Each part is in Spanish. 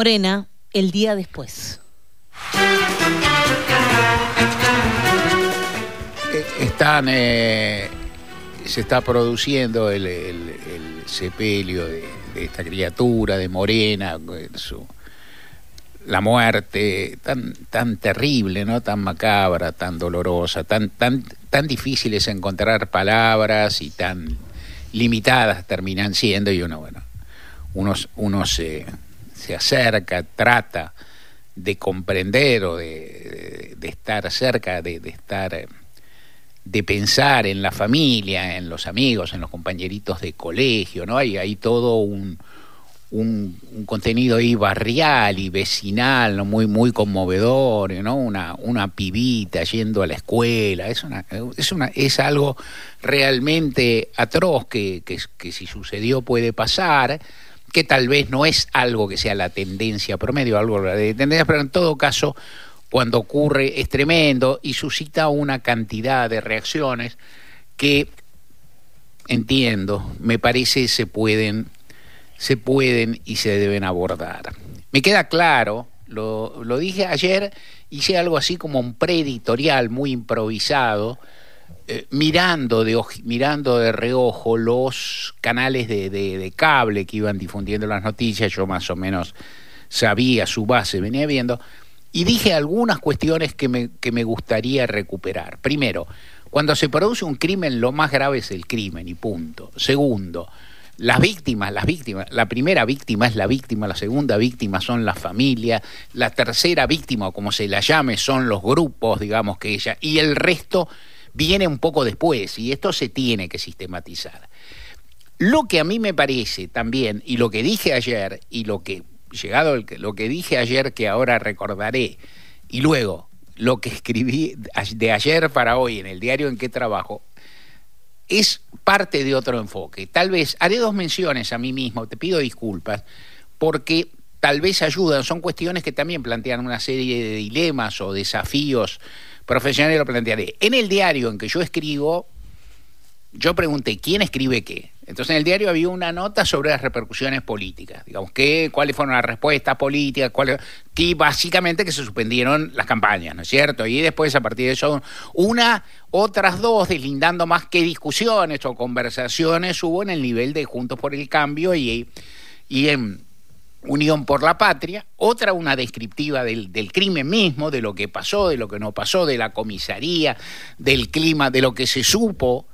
Morena, el día después. Eh, Están, eh, se está produciendo el, el- el sepelio de, esta criatura, de Morena, eh, su- la muerte tan, tan terrible, ¿no? tan macabra, tan dolorosa, tan, tan, tan difícil es encontrar palabras y tan limitadas terminan siendo, y uno, bueno, uno, uno se, se acerca, trata de comprender o de, de- estar cerca, de, de estar, eh, de pensar en la familia, en los amigos, en los compañeritos de colegio, ¿no? Hay, hay todo un, un, contenido ahí barrial y vecinal, ¿no? muy, muy conmovedor, ¿no? Una, una pibita yendo a la escuela, es, una, es, una, es algo realmente atroz que, que si sucedió puede pasar, que tal vez no es algo que sea la tendencia promedio, algo de tendencia, pero en todo caso, cuando ocurre es tremendo y suscita una cantidad de reacciones que entiendo, me parece se pueden se pueden y se deben abordar. Me queda claro, lo, lo dije ayer, hice algo así como un preeditorial muy improvisado, eh, mirando, de mirando de reojo los canales de, de- de cable que iban difundiendo las noticias, yo más o menos sabía su base, venía viendo, y dije algunas cuestiones que me, que me gustaría recuperar. Primero, cuando se produce un crimen, lo más grave es el crimen y punto. Segundo, las víctimas, las víctimas, la primera víctima es la víctima, la segunda víctima son las familias, la tercera víctima, o como se la llame, son los grupos, digamos que ella, y el resto viene un poco después, y esto se tiene que sistematizar. Lo que a mí me parece también, y lo que dije ayer, y lo que, llegado lo que dije ayer que ahora recordaré, y luego lo que escribí de ayer para hoy en el diario en que trabajo, es parte de otro enfoque. Tal vez haré dos menciones a mí mismo, te pido disculpas, porque tal vez ayudan, son cuestiones que también plantean una serie de dilemas o desafíos profesionales, lo plantearé. En el diario en que yo escribo, yo pregunté quién escribe qué. Entonces en el diario había una nota sobre las repercusiones políticas, digamos, qué, cuáles fueron las respuestas políticas, cuáles, que básicamente que se suspendieron las campañas, ¿no es cierto? Y después a partir de eso, una, otras dos, deslindando más qué discusiones o conversaciones hubo en el nivel de Juntos por el Cambio y, y en Unión por la Patria, otra una descriptiva del, crimen mismo, de lo que pasó, de lo que no pasó, de la comisaría, del clima, de lo que se supo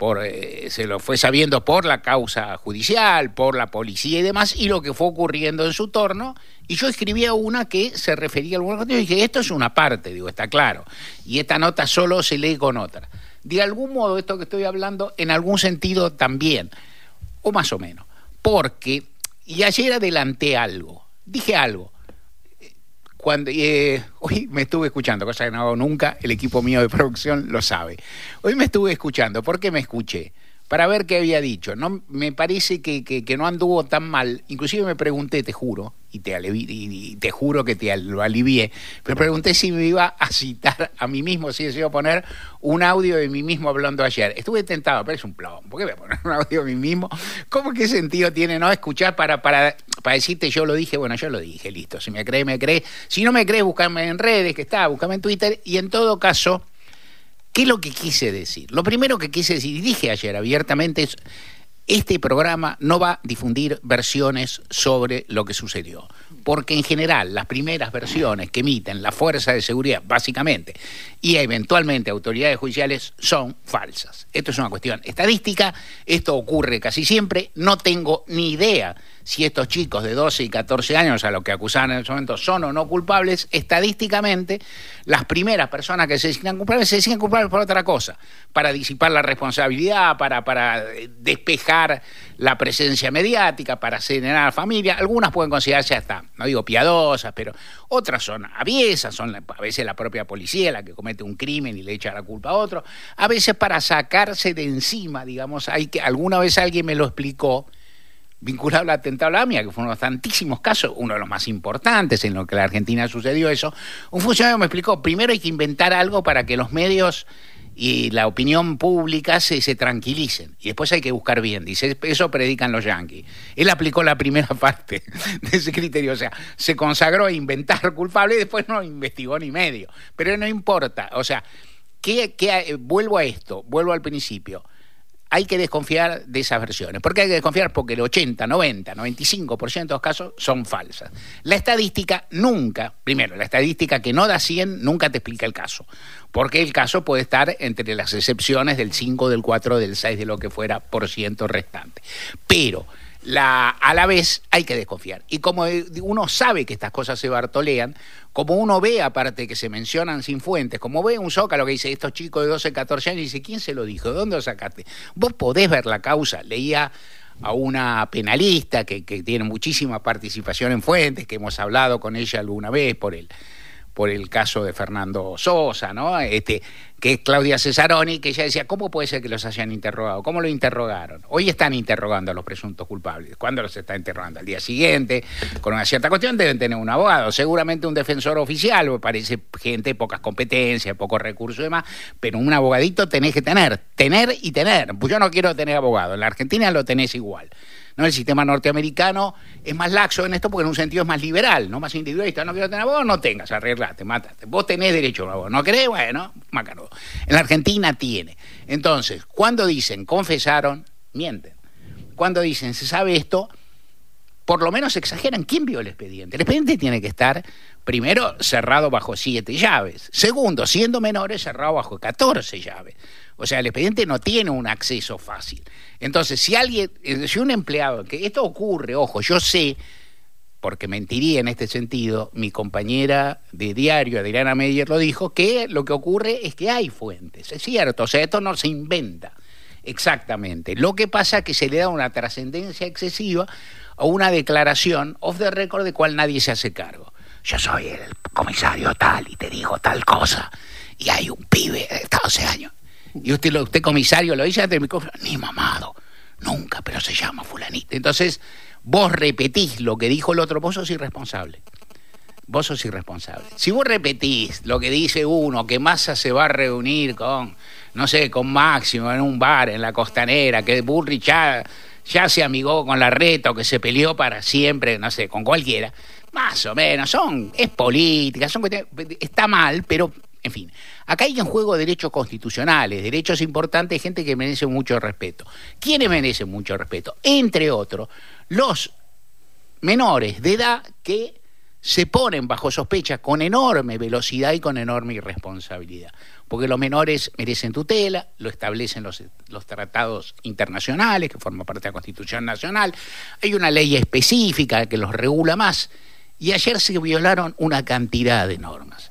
por, eh, se lo fue sabiendo por la causa judicial, por la policía y demás, y lo que fue ocurriendo en su torno. Y yo escribía una que se refería a alguna y dije, esto es una parte, digo, está claro. Y esta nota solo se lee con otra. De algún modo, esto que estoy hablando, en algún sentido también, o más o menos. Porque, y ayer adelanté algo, dije algo cuando eh, hoy me estuve escuchando, cosa que no hago nunca, el equipo mío de producción lo sabe. Hoy me estuve escuchando, ¿por qué me escuché? Para ver qué había dicho. No, me parece que, que- no anduvo tan mal. Inclusive me pregunté, te juro, y te, y te juro que te lo alivié, pero pregunté si me iba a citar a mí mismo, si se iba a poner un audio de mí mismo hablando ayer. Estuve tentado, pero es un plomo. ¿Por qué voy a poner un audio de mí mismo? ¿Cómo qué sentido tiene no escuchar para, para, para decirte yo lo dije? Bueno, yo lo dije, listo. Si me crees, me crees. Si no me crees, buscame en redes, que está, buscame en Twitter. Y en todo caso, ¿qué es lo que quise decir? Lo primero que quise decir, y dije ayer abiertamente, es este programa no va a difundir versiones sobre lo que sucedió, porque en general las primeras versiones que emiten la Fuerza de Seguridad, básicamente, y eventualmente autoridades judiciales, son falsas. Esto es una cuestión estadística, esto ocurre casi siempre, no tengo ni idea si estos chicos de 12 y 14 años a los que acusaban en ese momento son o no culpables, estadísticamente las primeras personas que se designan culpables se designan culpables por otra cosa, para disipar la responsabilidad, para, para eh, despejar la presencia mediática, para serenar a la familia. Algunas pueden considerarse hasta, no digo piadosas, pero otras son aviesas, son a veces la propia policía la que comete un crimen y le echa la culpa a otro, a veces para sacarse de encima, digamos, hay que, alguna vez alguien me lo explicó, vinculado al atentado a la AMIA, que fue uno de los tantísimos casos, uno de los más importantes en lo que la Argentina sucedió eso, un funcionario me explicó, primero hay que inventar algo para que los medios y la opinión pública se, se tranquilicen. Y después hay que buscar bien. Dice, eso predican los yanquis. Él aplicó la primera parte de ese criterio. O sea, se consagró a inventar culpable y después no investigó ni medio. Pero no importa. O sea, ¿qué, qué, vuelvo a esto, vuelvo al principio hay que desconfiar de esas versiones. ¿Por qué hay que desconfiar? Porque el 80, 90, 95% de los casos son falsas. La estadística nunca, primero, la estadística que no da 100 nunca te explica el caso, porque el caso puede estar entre las excepciones del 5, del 4, del 6, de lo que fuera por ciento restante. Pero la, a la vez hay que desconfiar. Y como uno sabe que estas cosas se bartolean, como uno ve, aparte que se mencionan sin fuentes, como ve un zócalo que dice estos chicos de 12, 14 años, y dice, ¿quién se lo dijo? ¿De dónde lo sacaste? Vos podés ver la causa. Leía a una penalista que, que tiene muchísima participación en fuentes, que hemos hablado con ella alguna vez por él por el caso de Fernando Sosa, ¿no? Este, que es Claudia Cesaroni, que ella decía, ¿cómo puede ser que los hayan interrogado? ¿Cómo lo interrogaron? Hoy están interrogando a los presuntos culpables. ¿Cuándo los está interrogando? Al día siguiente, con una cierta cuestión, deben tener un abogado, seguramente un defensor oficial, parece gente, pocas competencias, pocos recursos y demás, pero un abogadito tenés que tener, tener y tener. Pues yo no quiero tener abogado, en la Argentina lo tenés igual. ¿No? El sistema norteamericano es más laxo en esto porque en un sentido es más liberal, no más individualista. No quiero tener abogado, no tengas, arreglate, mátate. Vos tenés derecho a abogado. ¿No crees? Bueno, mácano. En la Argentina tiene. Entonces, cuando dicen confesaron, mienten. Cuando dicen se sabe esto, por lo menos exageran quién vio el expediente. El expediente tiene que estar, primero, cerrado bajo siete llaves. Segundo, siendo menores, cerrado bajo catorce llaves. O sea, el expediente no tiene un acceso fácil. Entonces, si alguien, eh, si un empleado, que esto ocurre, ojo, yo sé, porque mentiría en este sentido, mi compañera de diario, Adriana Meyer, lo dijo, que lo que ocurre es que hay fuentes. Es cierto, o sea, esto no se inventa exactamente. Lo que pasa es que se le da una trascendencia excesiva a una declaración off the record de cual nadie se hace cargo. Yo soy el comisario tal y te digo tal cosa. Y hay un pibe de 12 años y usted, usted comisario, lo dice ante el micrófono, ni mamado, nunca, pero se llama fulanito. Entonces, vos repetís lo que dijo el otro, vos sos irresponsable. Vos sos irresponsable. Si vos repetís lo que dice uno, que Massa se va a reunir con, no sé, con Máximo en un bar en la costanera, que Burrich ya, ya se amigó con la reta o que se peleó para siempre, no sé, con cualquiera, más o menos, son, es política, son, está mal, pero en fin, acá hay en juego derechos constitucionales, derechos importantes, gente que merece mucho respeto. ¿Quiénes merecen mucho respeto? Entre otros, los menores de edad que se ponen bajo sospecha con enorme velocidad y con enorme irresponsabilidad. Porque los menores merecen tutela, lo establecen los, los, tratados internacionales, que forman parte de la Constitución Nacional. Hay una ley específica que los regula más. Y ayer se violaron una cantidad de normas.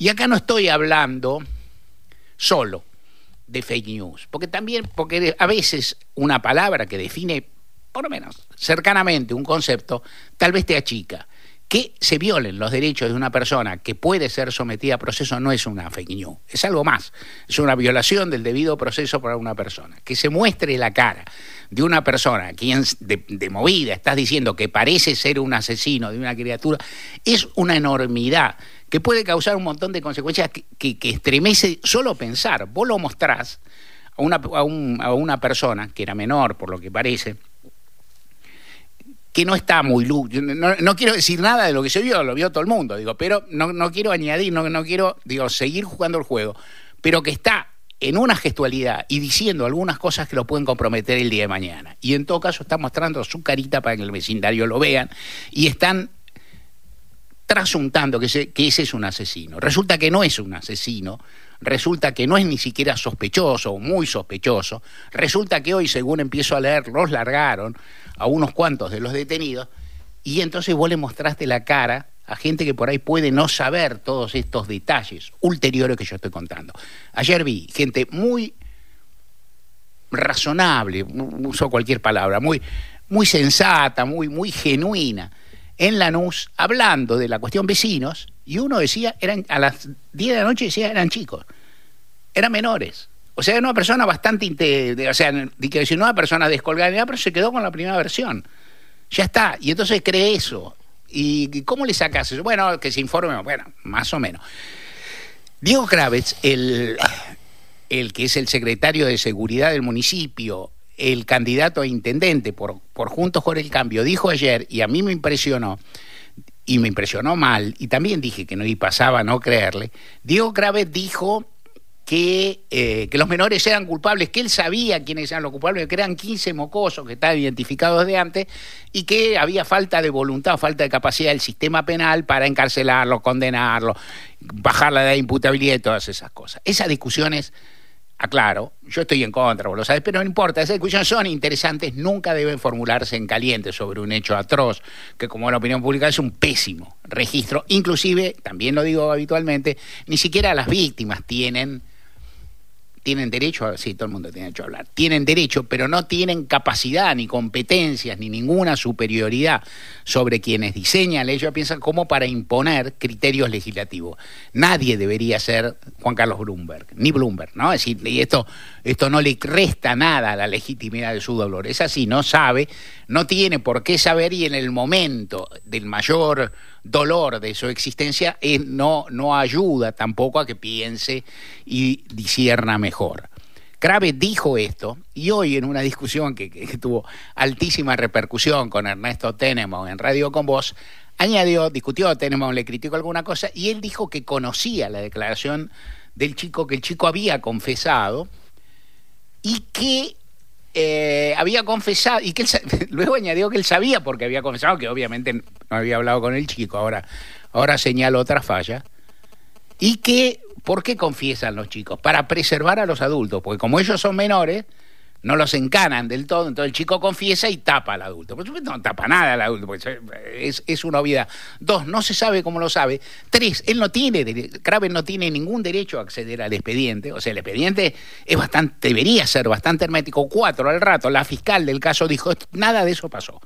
Y acá no estoy hablando solo de fake news, porque también, porque a veces una palabra que define, por lo menos cercanamente, un concepto, tal vez te achica. Que se violen los derechos de una persona que puede ser sometida a proceso no es una fake news, es algo más, es una violación del debido proceso para una persona. Que se muestre la cara de una persona quien de, de movida estás diciendo que parece ser un asesino de una criatura, es una enormidad que puede causar un montón de consecuencias que, estremece solo pensar. Vos lo mostrás a una, a, una persona que era menor, por lo que parece, que no está muy. No, no, quiero decir nada de lo que se vio, lo vio todo el mundo, digo, pero no, no quiero añadir, no, no quiero digo, seguir jugando el juego, pero que está en una gestualidad y diciendo algunas cosas que lo pueden comprometer el día de mañana. Y en todo caso está mostrando su carita para que el vecindario lo vean y están trasuntando que, que ese es un asesino. Resulta que no es un asesino, resulta que no es ni siquiera sospechoso o muy sospechoso, resulta que hoy, según empiezo a leer, los largaron a unos cuantos de los detenidos y entonces vos le mostraste la cara a gente que por ahí puede no saber todos estos detalles ulteriores que yo estoy contando. Ayer vi gente muy razonable, uso cualquier palabra, muy, muy sensata, muy, muy genuina, en Lanús hablando de la cuestión vecinos y uno decía, eran a las 10 de la noche decía, eran chicos, eran menores. O sea, era una persona bastante, o sea, que decir, una persona descolgada, pero se quedó con la primera versión. Ya está. Y entonces cree eso. ¿Y cómo le sacas eso? Bueno, que se informe, bueno, más o menos. Diego Kravitz, el el que es el secretario de Seguridad del municipio, el candidato a intendente por, por Juntos por el Cambio, dijo ayer, y a mí me impresionó, y me impresionó mal, y también dije que no y pasaba a no creerle, Diego Graves dijo que, eh, que, los menores eran culpables, que él sabía quiénes eran los culpables, que eran 15 mocosos que estaban identificados de antes y que había falta de voluntad, falta de capacidad del sistema penal para encarcelarlo, condenarlo, bajar la edad de imputabilidad y todas esas cosas. Esas discusiones aclaro, yo estoy en contra, vos lo sabés, pero no importa, esas discusiones son interesantes, nunca deben formularse en caliente sobre un hecho atroz, que como la opinión pública es un pésimo registro, inclusive, también lo digo habitualmente, ni siquiera las víctimas tienen tienen derecho, a, sí, todo el mundo tiene derecho a hablar, tienen derecho, pero no tienen capacidad, ni competencias, ni ninguna superioridad sobre quienes diseñan leyes, ellos piensan como para imponer criterios legislativos. Nadie debería ser Juan Carlos Bloomberg, ni Bloomberg, ¿no? Es decir, y esto, esto no le resta nada a la legitimidad de su dolor. Es así, no sabe, no tiene por qué saber y en el momento del mayor dolor de su existencia eh, no, no ayuda tampoco a que piense y disierna mejor. Crave dijo esto y hoy en una discusión que, tuvo altísima repercusión con Ernesto Tenemo en Radio con Voz, añadió, discutió, Tenemo le criticó alguna cosa y él dijo que conocía la declaración del chico, que el chico había confesado y que eh, había confesado, y que él, luego añadió que él sabía porque había confesado, que obviamente no había hablado con el chico, ahora, ahora señala otra falla, y que, ¿por qué confiesan los chicos? Para preservar a los adultos, porque como ellos son menores, no los encanan del todo, entonces el chico confiesa y tapa al adulto. Por supuesto, no tapa nada al adulto, porque es, es una obviedad. Dos, no se sabe cómo lo sabe. Tres, él no tiene, Kraven no tiene ningún derecho a acceder al expediente, o sea, el expediente es bastante, debería ser bastante hermético. Cuatro, al rato, la fiscal del caso dijo, nada de eso pasó.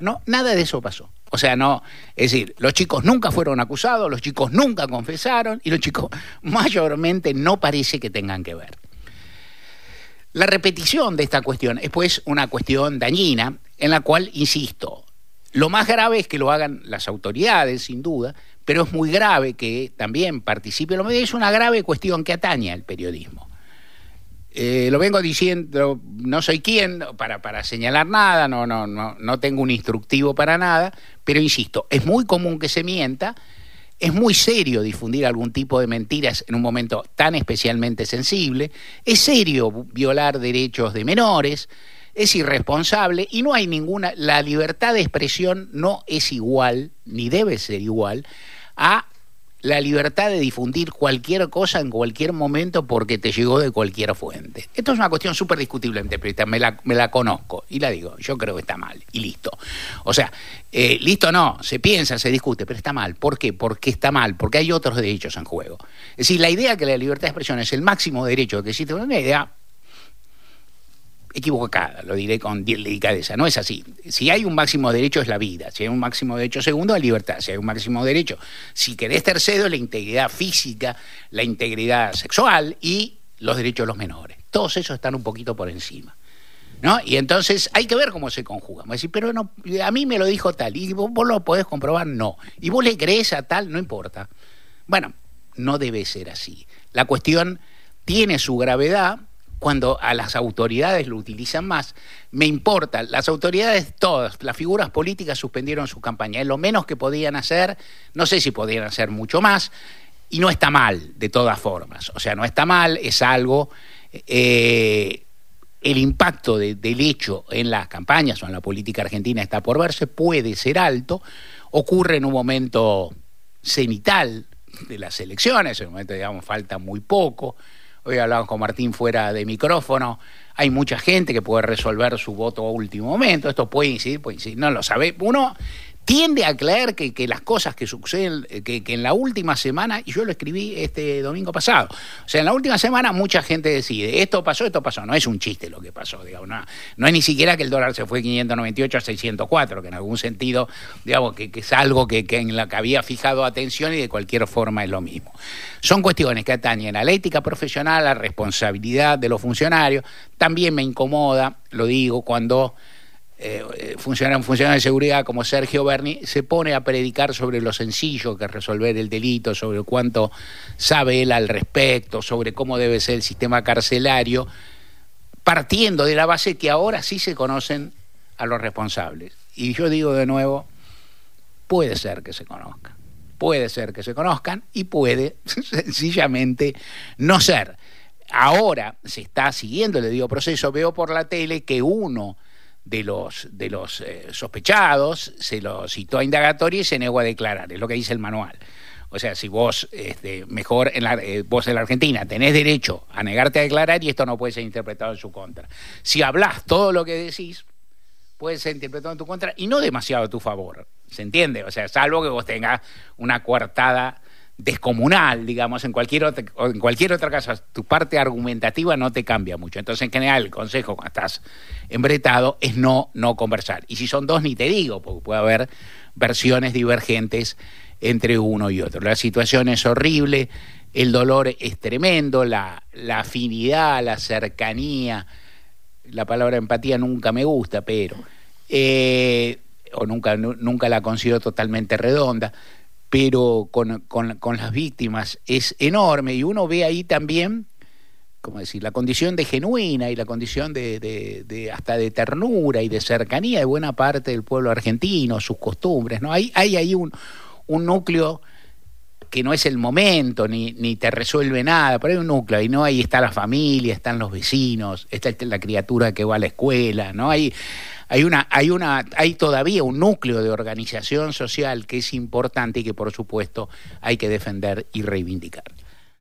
No, nada de eso pasó. O sea, no, es decir, los chicos nunca fueron acusados, los chicos nunca confesaron y los chicos mayormente no parece que tengan que ver. La repetición de esta cuestión es pues una cuestión dañina en la cual, insisto, lo más grave es que lo hagan las autoridades, sin duda, pero es muy grave que también participe lo Es una grave cuestión que atañe al periodismo. Eh, lo vengo diciendo, no soy quien para, para señalar nada, no, no, no, no tengo un instructivo para nada, pero insisto, es muy común que se mienta es muy serio difundir algún tipo de mentiras en un momento tan especialmente sensible. Es serio violar derechos de menores. Es irresponsable y no hay ninguna. La libertad de expresión no es igual, ni debe ser igual, a la libertad de difundir cualquier cosa en cualquier momento porque te llegó de cualquier fuente. Esto es una cuestión súper discutible me la, me la conozco y la digo, yo creo que está mal y listo. O sea, eh, listo no, se piensa, se discute, pero está mal. ¿Por qué? Porque está mal, porque hay otros derechos en juego. Es decir, la idea que la libertad de expresión es el máximo derecho que existe, una idea equivocada, lo diré con delicadeza, no es así. Si hay un máximo derecho es la vida, si hay un máximo derecho segundo es libertad, si hay un máximo derecho, si querés tercero es la integridad física, la integridad sexual y los derechos de los menores. Todos esos están un poquito por encima. ¿No? Y entonces hay que ver cómo se conjugan. Pero no, a mí me lo dijo tal, y vos lo podés comprobar, no. Y vos le crees a tal, no importa. Bueno, no debe ser así. La cuestión tiene su gravedad, cuando a las autoridades lo utilizan más, me importa, las autoridades todas, las figuras políticas suspendieron su campaña, es lo menos que podían hacer, no sé si podían hacer mucho más, y no está mal, de todas formas, o sea, no está mal, es algo, eh, el impacto del hecho en las campañas o en la política argentina está por verse, puede ser alto, ocurre en un momento cenital de las elecciones, en un momento, digamos, falta muy poco, Hoy hablamos con Martín fuera de micrófono. Hay mucha gente que puede resolver su voto a último momento. Esto puede incidir, puede incidir. No lo sabe. Uno tiende a creer que, que, las cosas que suceden, que, que, en la última semana, y yo lo escribí este domingo pasado, o sea, en la última semana mucha gente decide, esto pasó, esto pasó, no es un chiste lo que pasó, digamos, no, no es ni siquiera que el dólar se fue de 598 a 604, que en algún sentido, digamos, que, es algo que, en la que había fijado atención y de cualquier forma es lo mismo. Son cuestiones que atañen a la ética profesional, a la responsabilidad de los funcionarios, también me incomoda, lo digo, cuando eh, funcionario, un funcionario de seguridad como Sergio Berni se pone a predicar sobre lo sencillo que es resolver el delito, sobre cuánto sabe él al respecto, sobre cómo debe ser el sistema carcelario, partiendo de la base que ahora sí se conocen a los responsables. Y yo digo de nuevo, puede ser que se conozcan, puede ser que se conozcan y puede sencillamente no ser. Ahora se está siguiendo el debido proceso, veo por la tele que uno de los, de los eh, sospechados, se lo citó a indagatoria y se negó a declarar, es lo que dice el manual. O sea, si vos, este, mejor, en la, eh, vos en la Argentina tenés derecho a negarte a declarar y esto no puede ser interpretado en su contra. Si hablas todo lo que decís, puede ser interpretado en tu contra y no demasiado a tu favor. ¿Se entiende? O sea, salvo que vos tengas una coartada descomunal, digamos, en cualquier, otra, en cualquier otra caso, tu parte argumentativa no te cambia mucho. Entonces, en general, el consejo cuando estás embretado es no, no conversar. Y si son dos, ni te digo, porque puede haber versiones divergentes entre uno y otro. La situación es horrible, el dolor es tremendo, la, la afinidad, la cercanía, la palabra empatía nunca me gusta, pero... Eh, o nunca, nunca la considero totalmente redonda, pero con, con, las víctimas es enorme y uno ve ahí también, como decir, la condición de genuina y la condición de, de, hasta de ternura y de cercanía de buena parte del pueblo argentino, sus costumbres, ¿no? Hay, hay ahí un, un núcleo que no es el momento ni, ni te resuelve nada, pero hay un núcleo y no ahí está la familia, están los vecinos, está la criatura que va a la escuela, ¿no? Hay, hay una, hay una, hay todavía un núcleo de organización social que es importante y que por supuesto hay que defender y reivindicar.